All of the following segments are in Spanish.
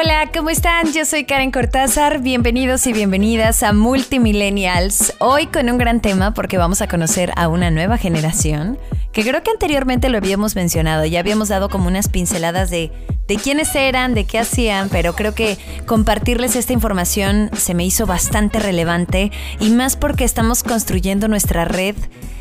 Hola, ¿cómo están? Yo soy Karen Cortázar. Bienvenidos y bienvenidas a Multimillennials. Hoy con un gran tema porque vamos a conocer a una nueva generación que creo que anteriormente lo habíamos mencionado. Ya habíamos dado como unas pinceladas de, de quiénes eran, de qué hacían, pero creo que compartirles esta información se me hizo bastante relevante y más porque estamos construyendo nuestra red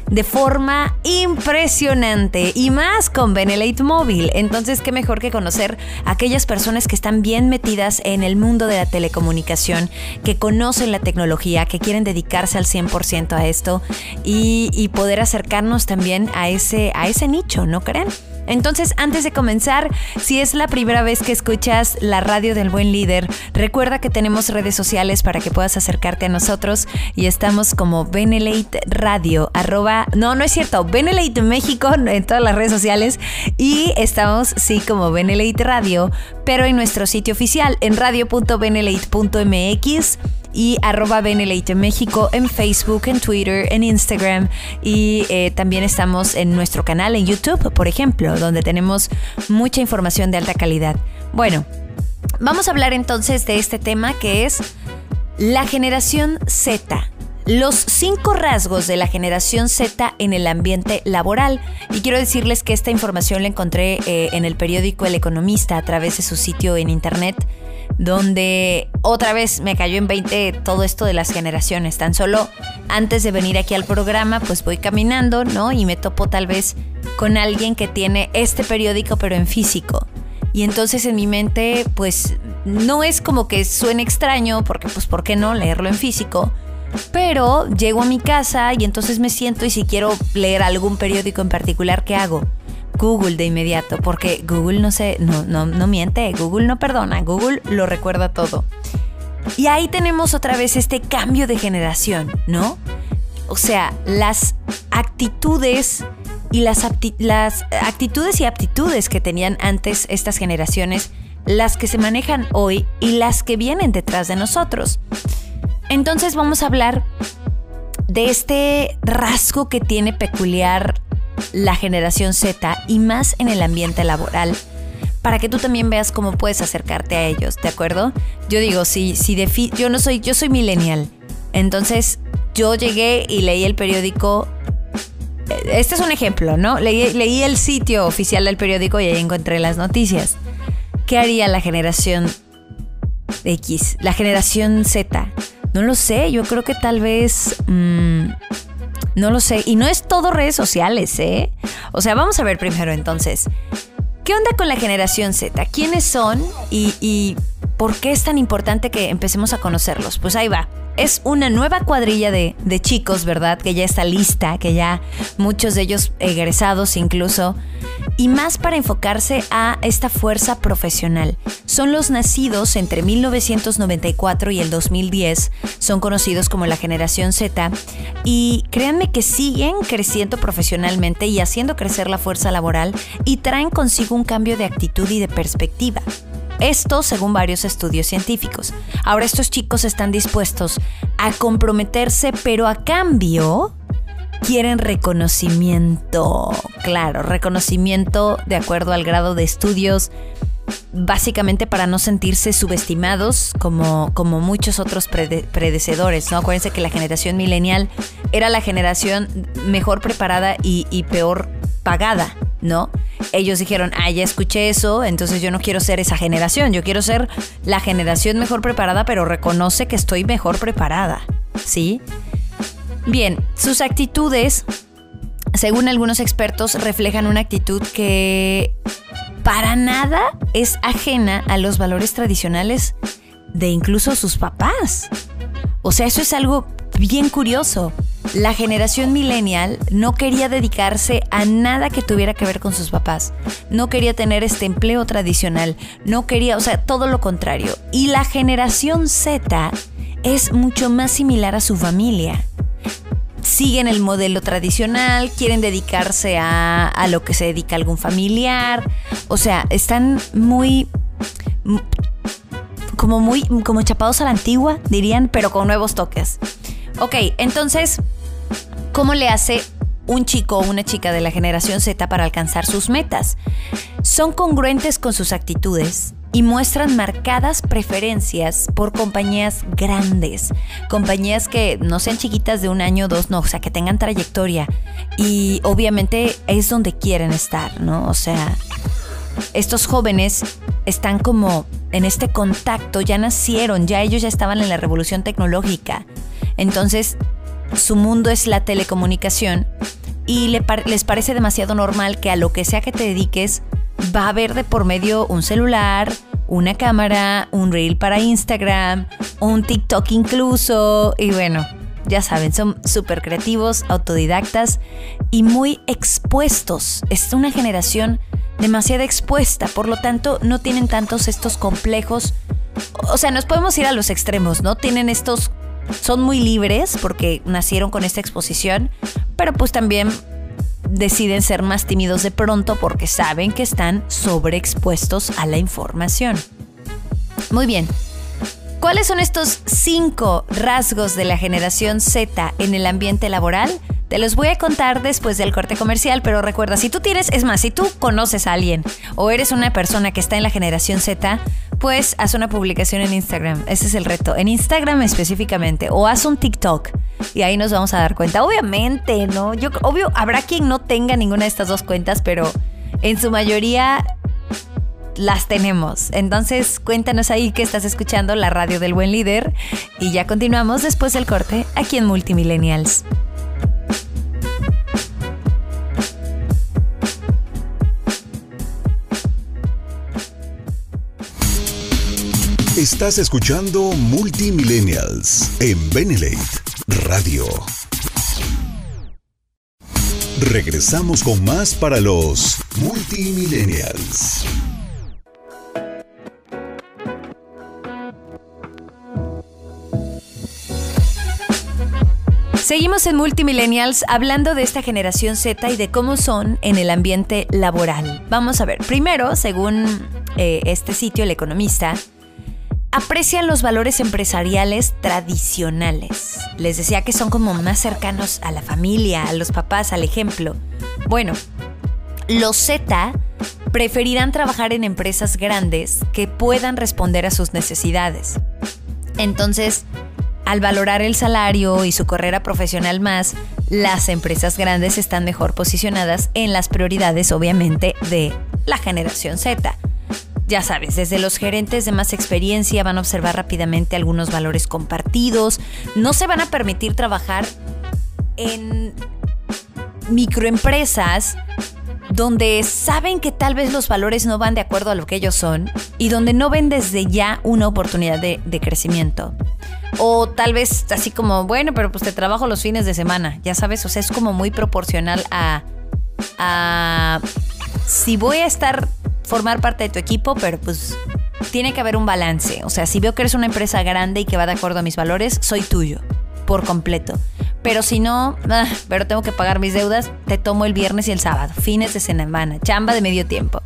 de forma impresionante y más con Benelate Móvil. Entonces, qué mejor que conocer a aquellas personas que están bien metidas en el mundo de la telecomunicación, que conocen la tecnología, que quieren dedicarse al 100% a esto y, y poder acercarnos también a ese, a ese nicho, ¿no creen? Entonces, antes de comenzar, si es la primera vez que escuchas la radio del buen líder, recuerda que tenemos redes sociales para que puedas acercarte a nosotros y estamos como Benelate Radio, arroba, no, no es cierto, Benelate México en todas las redes sociales y estamos, sí, como Benelate Radio, pero en nuestro sitio oficial en radio.benelate.mx y arroba Beneleite México en Facebook, en Twitter, en Instagram y eh, también estamos en nuestro canal en YouTube, por ejemplo, donde tenemos mucha información de alta calidad. Bueno, vamos a hablar entonces de este tema que es la generación Z. Los cinco rasgos de la generación Z en el ambiente laboral. Y quiero decirles que esta información la encontré eh, en el periódico El Economista a través de su sitio en internet donde otra vez me cayó en 20 todo esto de las generaciones. Tan solo antes de venir aquí al programa, pues voy caminando, ¿no? Y me topo tal vez con alguien que tiene este periódico, pero en físico. Y entonces en mi mente, pues no es como que suene extraño, porque pues ¿por qué no leerlo en físico? Pero llego a mi casa y entonces me siento y si quiero leer algún periódico en particular, ¿qué hago? Google de inmediato, porque Google no se, no, no, no miente, Google no perdona, Google lo recuerda todo. Y ahí tenemos otra vez este cambio de generación, ¿no? O sea, las actitudes y las, las actitudes y aptitudes que tenían antes estas generaciones, las que se manejan hoy y las que vienen detrás de nosotros. Entonces vamos a hablar de este rasgo que tiene peculiar la generación Z y más en el ambiente laboral para que tú también veas cómo puedes acercarte a ellos, ¿de acuerdo? Yo digo, si, si yo no soy, yo soy millennial. Entonces, yo llegué y leí el periódico. Este es un ejemplo, ¿no? Leí, el sitio oficial del periódico y ahí encontré las noticias. ¿Qué haría la generación X? La generación Z. No lo sé, yo creo que tal vez... Mmm, no lo sé. Y no es todo redes sociales, ¿eh? O sea, vamos a ver primero entonces. ¿Qué onda con la generación Z? ¿Quiénes son y, y por qué es tan importante que empecemos a conocerlos? Pues ahí va es una nueva cuadrilla de, chicos, ¿verdad? Que ya está lista, que ya muchos de ellos egresados incluso, y más para enfocarse a esta fuerza profesional. Son los nacidos entre 1994 y el 2010, son conocidos como la generación Z, y créanme que siguen creciendo profesionalmente y haciendo crecer la fuerza laboral y traen consigo un cambio de actitud y de perspectiva. Esto según varios estudios científicos. Ahora estos chicos están dispuestos a comprometerse, pero a cambio quieren reconocimiento. Claro, reconocimiento de acuerdo al grado de estudios, básicamente para no sentirse subestimados como, como muchos otros predecedores. ¿no? Acuérdense que la generación millennial era la generación mejor preparada y, y peor pagada, ¿no? ellos dijeron, ah, ya escuché eso, entonces yo no quiero ser esa generación, yo quiero ser la generación mejor preparada, pero reconoce que estoy mejor preparada, ¿sí? Bien, sus actitudes, según algunos expertos, reflejan una actitud que para nada es ajena a los valores tradicionales de incluso sus papás. O sea, eso es algo bien curioso la generación millennial no quería dedicarse a nada que tuviera que ver con sus papás. No quería tener este empleo tradicional. No quería, o sea, todo lo contrario. Y la generación Z es mucho más similar a su familia. Siguen el modelo tradicional, quieren dedicarse a, a lo que se dedica algún familiar. O sea, están muy como muy como chapados a la antigua, dirían, pero con nuevos toques. Ok, entonces, ¿cómo le hace un chico o una chica de la generación Z para alcanzar sus metas? Son congruentes con sus actitudes y muestran marcadas preferencias por compañías grandes, compañías que no sean chiquitas de un año o dos, no, o sea, que tengan trayectoria y obviamente es donde quieren estar, ¿no? O sea, estos jóvenes están como en este contacto, ya nacieron, ya ellos ya estaban en la revolución tecnológica. Entonces, su mundo es la telecomunicación y les parece demasiado normal que a lo que sea que te dediques va a haber de por medio un celular, una cámara, un reel para Instagram, un TikTok incluso y bueno, ya saben, son súper creativos, autodidactas y muy expuestos. Es una generación demasiado expuesta, por lo tanto no tienen tantos estos complejos. O sea, nos podemos ir a los extremos, ¿no? Tienen estos, son muy libres porque nacieron con esta exposición, pero pues también deciden ser más tímidos de pronto porque saben que están sobreexpuestos a la información. Muy bien. ¿Cuáles son estos cinco rasgos de la generación Z en el ambiente laboral? Te los voy a contar después del corte comercial, pero recuerda, si tú tienes, es más, si tú conoces a alguien o eres una persona que está en la generación Z, pues haz una publicación en Instagram. Ese es el reto. En Instagram específicamente. O haz un TikTok. Y ahí nos vamos a dar cuenta. Obviamente, ¿no? Yo, obvio, habrá quien no tenga ninguna de estas dos cuentas, pero en su mayoría las tenemos. Entonces, cuéntanos ahí que estás escuchando la radio del buen líder. Y ya continuamos después del corte aquí en Multimillennials. Estás escuchando Multimillennials en Benelate Radio. Regresamos con más para los Multimillennials. Seguimos en Multimillennials hablando de esta generación Z y de cómo son en el ambiente laboral. Vamos a ver, primero, según eh, este sitio, El Economista, aprecian los valores empresariales tradicionales. Les decía que son como más cercanos a la familia, a los papás, al ejemplo. Bueno, los Z preferirán trabajar en empresas grandes que puedan responder a sus necesidades. Entonces, al valorar el salario y su carrera profesional más, las empresas grandes están mejor posicionadas en las prioridades, obviamente, de la generación Z. Ya sabes, desde los gerentes de más experiencia van a observar rápidamente algunos valores compartidos, no se van a permitir trabajar en microempresas donde saben que tal vez los valores no van de acuerdo a lo que ellos son y donde no ven desde ya una oportunidad de, crecimiento. O tal vez así como, bueno, pero pues te trabajo los fines de semana, ya sabes, o sea, es como muy proporcional a, si voy a estar formar parte de tu equipo, pero pues tiene que haber un balance. O sea, si veo que eres una empresa grande y que va de acuerdo a mis valores, soy tuyo, por completo. Pero si no, ah, pero tengo que pagar mis deudas, te tomo el viernes y el sábado, fines de semana, chamba de medio tiempo.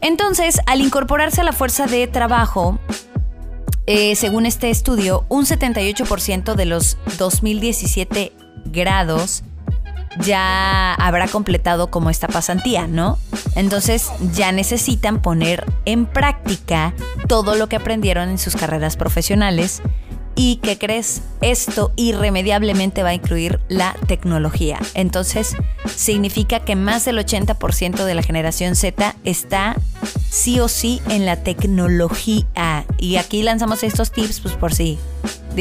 Entonces, al incorporarse a la fuerza de trabajo, eh, según este estudio, un 78% de los 2017 grados ya habrá completado como esta pasantía, ¿no? Entonces ya necesitan poner en práctica todo lo que aprendieron en sus carreras profesionales y que crees esto irremediablemente va a incluir la tecnología. Entonces significa que más del 80% de la generación Z está sí o sí en la tecnología. Y aquí lanzamos estos tips pues por si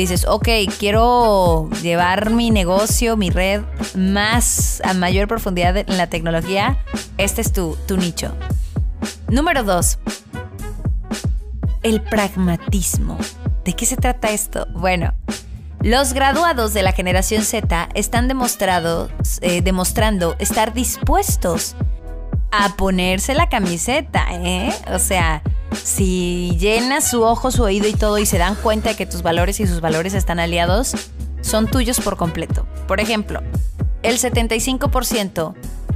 dices, ok, quiero llevar mi negocio, mi red más a mayor profundidad en la tecnología, este es tu, tu nicho. Número dos, el pragmatismo. ¿De qué se trata esto? Bueno, los graduados de la generación Z están demostrado, eh, demostrando estar dispuestos a ponerse la camiseta, ¿eh? O sea, si llenas su ojo, su oído y todo y se dan cuenta de que tus valores y sus valores están aliados, son tuyos por completo. Por ejemplo, el 75%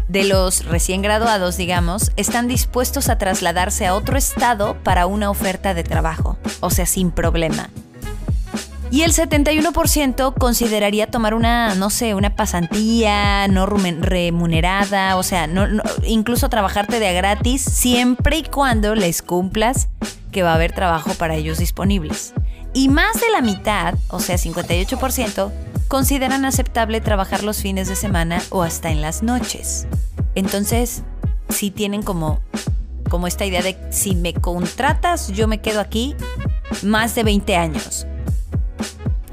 de los recién graduados, digamos, están dispuestos a trasladarse a otro estado para una oferta de trabajo, o sea, sin problema. Y el 71% consideraría tomar una, no sé, una pasantía no remunerada, o sea, no, incluso trabajarte de a gratis, siempre y cuando les cumplas que va a haber trabajo para ellos disponibles. Y más de la mitad, o sea, 58%, consideran aceptable trabajar los fines de semana o hasta en las noches. Entonces, si tienen como, como esta idea de si me contratas, yo me quedo aquí más de 20 años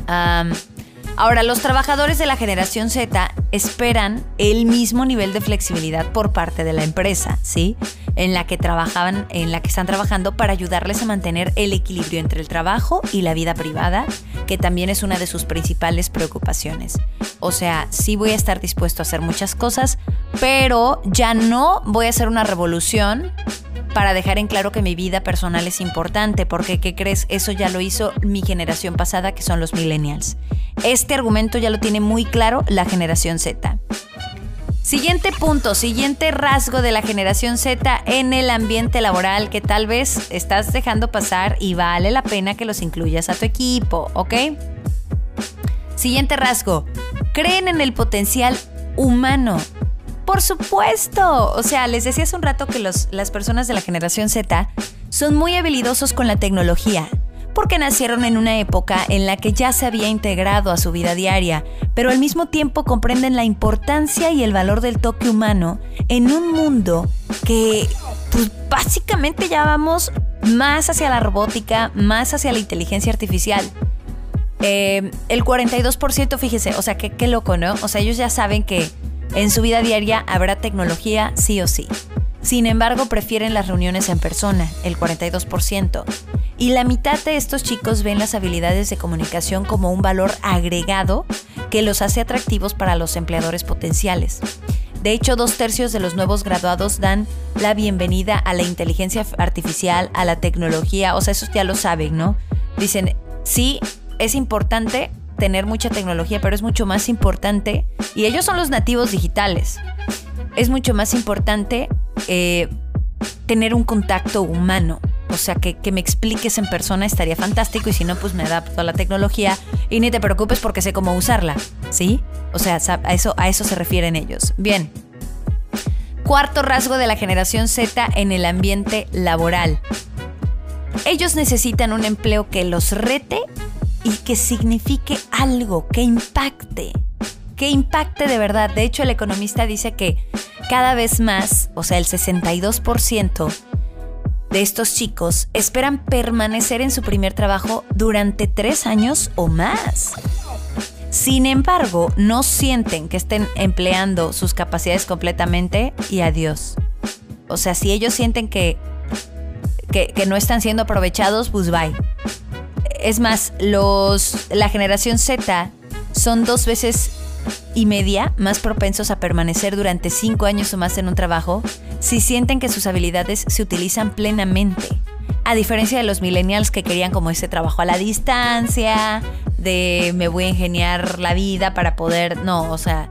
ahora, los trabajadores de la generación Z esperan el mismo nivel de flexibilidad por parte de la empresa, ¿sí? En la que trabajaban, en la que están trabajando para ayudarles a mantener el equilibrio entre el trabajo y la vida privada, que también es una de sus principales preocupaciones. O sea, sí voy a estar dispuesto a hacer muchas cosas, pero ya no voy a hacer una revolución para dejar en claro que mi vida personal es importante, porque ¿qué crees? Eso ya lo hizo mi generación pasada, que son los millennials. Este argumento ya lo tiene muy claro la generación Z. Siguiente punto, siguiente rasgo de la generación Z en el ambiente laboral que tal vez estás dejando pasar y vale la pena que los incluyas a tu equipo, ¿ok? Siguiente rasgo, creen en el potencial humano por supuesto. O sea, les decía hace un rato que las personas de la generación Z son muy habilidosos con la tecnología, porque nacieron en una época en la que ya se había integrado a su vida diaria, pero al mismo tiempo comprenden la importancia y el valor del toque humano en un mundo que pues básicamente ya vamos más hacia la robótica, más hacia la inteligencia artificial. Eh, el 42%, fíjese, o sea, qué loco, ¿no? O sea, ellos ya saben que en su vida diaria habrá tecnología sí o sí. Sin embargo, prefieren las reuniones en persona, el 42%. Y la mitad de estos chicos ven las habilidades de comunicación como un valor agregado que los hace atractivos para los empleadores potenciales. De hecho, dos tercios de los nuevos graduados dan la bienvenida a la inteligencia artificial, a la tecnología, o sea, esos ya lo saben, ¿no? Dicen, sí, es importante, tener mucha tecnología, pero es mucho más importante, y ellos son los nativos digitales, es mucho más importante eh, tener un contacto humano. O sea, que, me expliques en persona estaría fantástico y si no, pues me adapto a la tecnología y ni te preocupes porque sé cómo usarla. ¿Sí? O sea, eso, a eso se refieren ellos. Bien. Cuarto rasgo de la generación Z en el ambiente laboral. Ellos necesitan un empleo que los rete y que signifique algo, que impacte, que impacte de verdad. De hecho, el economista dice que cada vez más, o sea, el 62% de estos chicos esperan permanecer en su primer trabajo durante tres años o más. Sin embargo, no sienten que estén empleando sus capacidades completamente y adiós. O sea, si ellos sienten que, que, no están siendo aprovechados, pues bye. Es más, los, la generación Z son dos veces y media más propensos a permanecer durante cinco años o más en un trabajo si sienten que sus habilidades se utilizan plenamente. A diferencia de los millennials que querían como ese trabajo a la distancia, de me voy a ingeniar la vida para poder, no, o sea,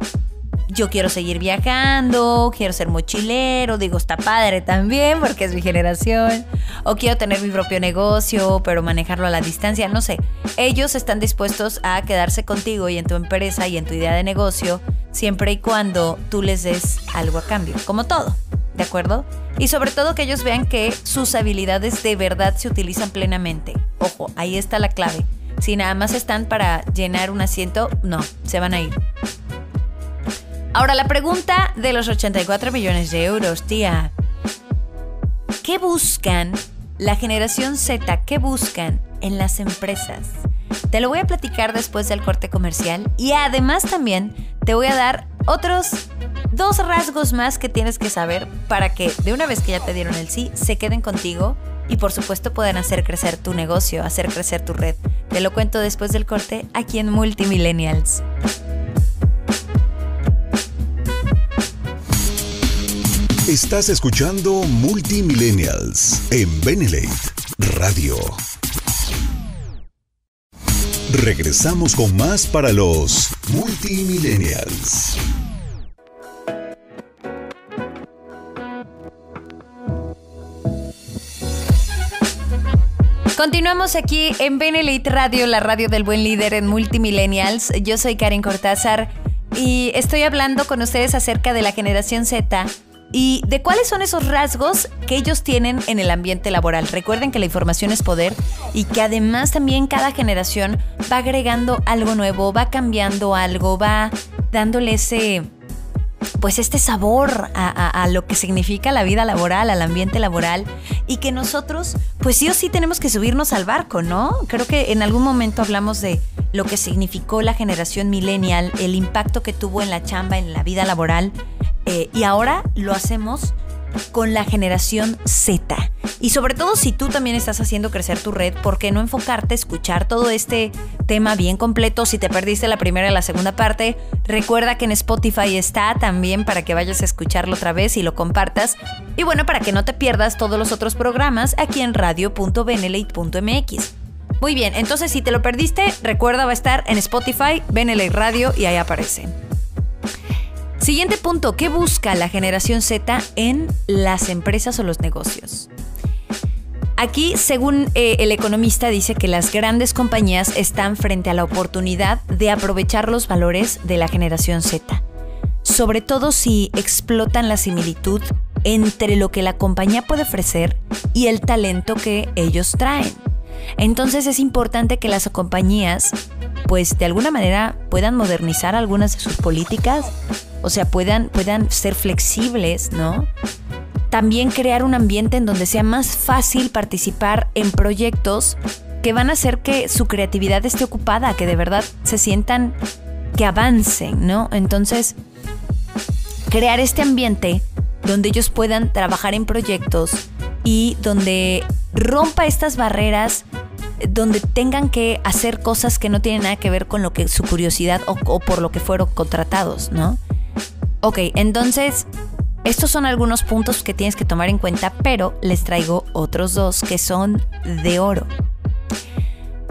yo quiero seguir viajando, quiero ser mochilero, digo, está padre también porque es mi generación, o quiero tener mi propio negocio, pero manejarlo a la distancia, no sé. Ellos están dispuestos a quedarse contigo y en tu empresa y en tu idea de negocio, siempre y cuando tú les des algo a cambio, como todo, ¿de acuerdo? Y sobre todo que ellos vean que sus habilidades de verdad se utilizan plenamente. Ojo, ahí está la clave. Si nada más están para llenar un asiento, no, se van a ir. Ahora, la pregunta de los 84 millones de euros, tía. ¿Qué buscan la generación Z? ¿Qué buscan en las empresas? Te lo voy a platicar después del corte comercial y además también te voy a dar otros dos rasgos más que tienes que saber para que de una vez que ya te dieron el sí, se queden contigo y por supuesto puedan hacer crecer tu negocio, hacer crecer tu red. Te lo cuento después del corte aquí en Multimillennials. Estás escuchando Multimillennials en Benelate Radio. Regresamos con más para los multimillennials. Continuamos aquí en Benelite Radio, la radio del buen líder en Multimillennials. Yo soy Karen Cortázar y estoy hablando con ustedes acerca de la generación Z y de cuáles son esos rasgos que ellos tienen en el ambiente laboral. Recuerden que la información es poder y que además también cada generación va agregando algo nuevo, va cambiando algo, va dándole ese pues este sabor a, lo que significa la vida laboral, al ambiente laboral y que nosotros pues sí o sí tenemos que subirnos al barco, ¿no? Creo que en algún momento hablamos de lo que significó la generación millennial, el impacto que tuvo en la chamba, en la vida laboral eh, y ahora lo hacemos con la generación Z. Y sobre todo si tú también estás haciendo crecer tu red, ¿por qué no enfocarte, escuchar todo este tema bien completo? Si te perdiste la primera y la segunda parte, recuerda que en Spotify está también para que vayas a escucharlo otra vez y lo compartas. Y bueno, para que no te pierdas todos los otros programas aquí en radio.benelate.mx. Muy bien, entonces si te lo perdiste, recuerda va a estar en Spotify, Benelate Radio y ahí aparece. Siguiente punto, ¿qué busca la generación Z en las empresas o los negocios? Aquí, según eh, el economista, dice que las grandes compañías están frente a la oportunidad de aprovechar los valores de la generación Z, sobre todo si explotan la similitud entre lo que la compañía puede ofrecer y el talento que ellos traen. Entonces es importante que las compañías, pues de alguna manera, puedan modernizar algunas de sus políticas o sea, puedan, puedan ser flexibles, ¿no? También crear un ambiente en donde sea más fácil participar en proyectos que van a hacer que su creatividad esté ocupada, que de verdad se sientan que avancen, ¿no? Entonces, crear este ambiente donde ellos puedan trabajar en proyectos y donde rompa estas barreras, donde tengan que hacer cosas que no tienen nada que ver con lo que su curiosidad o, o por lo que fueron contratados, ¿no? Ok, entonces estos son algunos puntos que tienes que tomar en cuenta, pero les traigo otros dos que son de oro.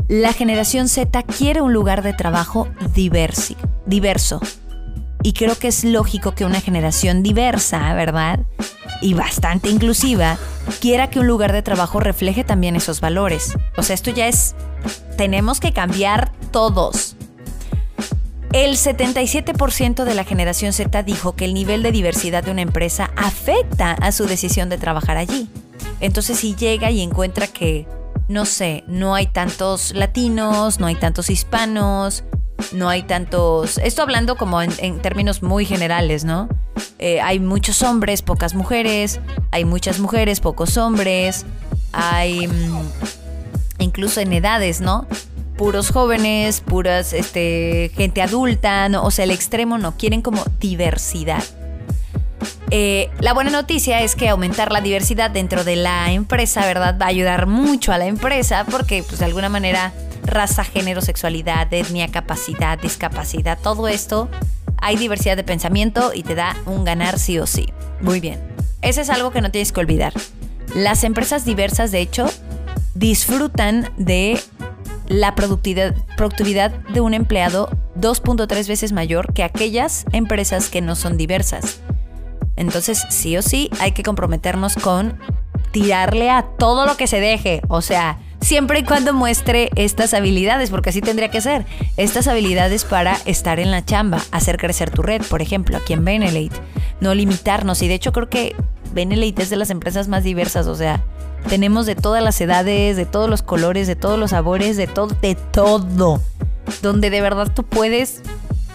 La generación Z quiere un lugar de trabajo diverso. Y creo que es lógico que una generación diversa, ¿verdad? Y bastante inclusiva, quiera que un lugar de trabajo refleje también esos valores. O sea, esto ya es... Tenemos que cambiar todos. El 77% de la generación Z dijo que el nivel de diversidad de una empresa afecta a su decisión de trabajar allí. Entonces si llega y encuentra que, no sé, no hay tantos latinos, no hay tantos hispanos, no hay tantos... Esto hablando como en, términos muy generales, ¿no? Eh, hay muchos hombres, pocas mujeres, hay muchas mujeres, pocos hombres, hay... Mm, incluso en edades, ¿no? Puros jóvenes, puras este, gente adulta, ¿no? o sea, el extremo no, quieren como diversidad. Eh, la buena noticia es que aumentar la diversidad dentro de la empresa, ¿verdad? Va a ayudar mucho a la empresa porque, pues, de alguna manera, raza, género, sexualidad, etnia, capacidad, discapacidad, todo esto, hay diversidad de pensamiento y te da un ganar sí o sí. Muy bien. Ese es algo que no tienes que olvidar. Las empresas diversas, de hecho, disfrutan de la productividad, productividad de un empleado 2.3 veces mayor que aquellas empresas que no son diversas. Entonces, sí o sí, hay que comprometernos con tirarle a todo lo que se deje. O sea, siempre y cuando muestre estas habilidades, porque así tendría que ser. Estas habilidades para estar en la chamba, hacer crecer tu red, por ejemplo, aquí en Benelate. No limitarnos. Y de hecho creo que Benelate es de las empresas más diversas. O sea, tenemos de todas las edades, de todos los colores, de todos los sabores, de todo, de todo. Donde de verdad tú puedes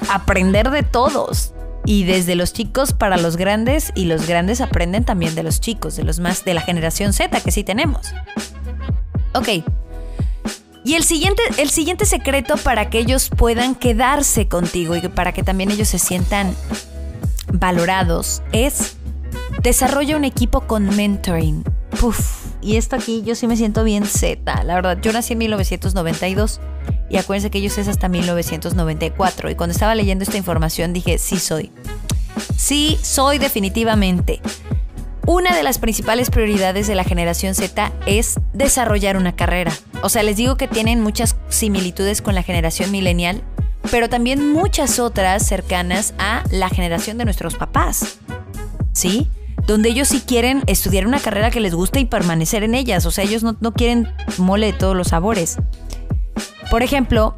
aprender de todos. Y desde los chicos para los grandes y los grandes aprenden también de los chicos, de los más de la generación Z que sí tenemos. Ok. Y el siguiente, el siguiente secreto para que ellos puedan quedarse contigo y para que también ellos se sientan valorados es desarrolla un equipo con mentoring. Puf, y esto aquí yo sí me siento bien Z, la verdad. Yo nací en 1992 y acuérdense que ellos es hasta 1994. Y cuando estaba leyendo esta información dije, sí soy. Sí soy definitivamente. Una de las principales prioridades de la generación Z es desarrollar una carrera. O sea, les digo que tienen muchas similitudes con la generación millennial, pero también muchas otras cercanas a la generación de nuestros papás. ¿Sí? Donde ellos sí quieren estudiar una carrera que les guste y permanecer en ellas. O sea, ellos no, no quieren mole de todos los sabores. Por ejemplo,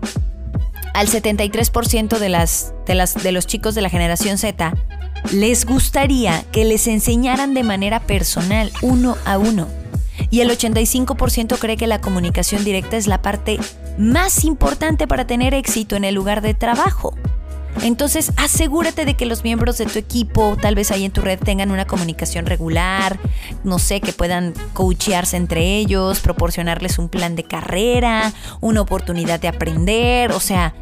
al 73% de, las, de, las, de los chicos de la generación Z les gustaría que les enseñaran de manera personal, uno a uno. Y el 85% cree que la comunicación directa es la parte más importante para tener éxito en el lugar de trabajo. Entonces, asegúrate de que los miembros de tu equipo, tal vez ahí en tu red, tengan una comunicación regular, no sé, que puedan coachearse entre ellos, proporcionarles un plan de carrera, una oportunidad de aprender, o sea,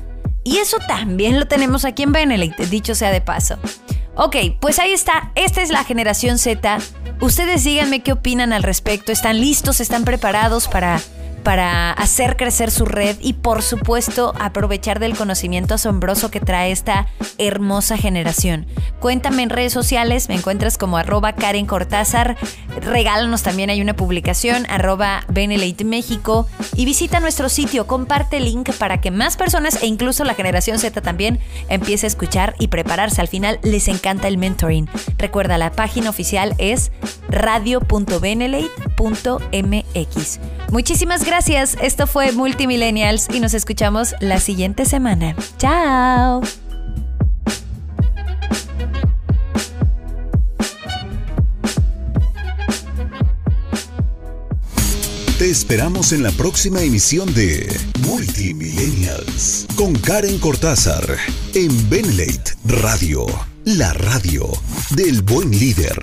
y eso también lo tenemos aquí en Benelete, dicho sea de paso. Ok, pues ahí está, esta es la generación Z. Ustedes díganme qué opinan al respecto, ¿están listos, están preparados para para hacer crecer su red y por supuesto aprovechar del conocimiento asombroso que trae esta hermosa generación. Cuéntame en redes sociales, me encuentras como arroba Karen Cortázar, regálanos también hay una publicación, arroba México y visita nuestro sitio, comparte el link para que más personas e incluso la generación Z también empiece a escuchar y prepararse. Al final les encanta el mentoring. Recuerda, la página oficial es radio.benelate.mx. Muchísimas gracias. Esto fue Multimillennials y nos escuchamos la siguiente semana. Chao. Te esperamos en la próxima emisión de Multimillennials con Karen Cortázar en Benlate Radio, la radio del buen líder.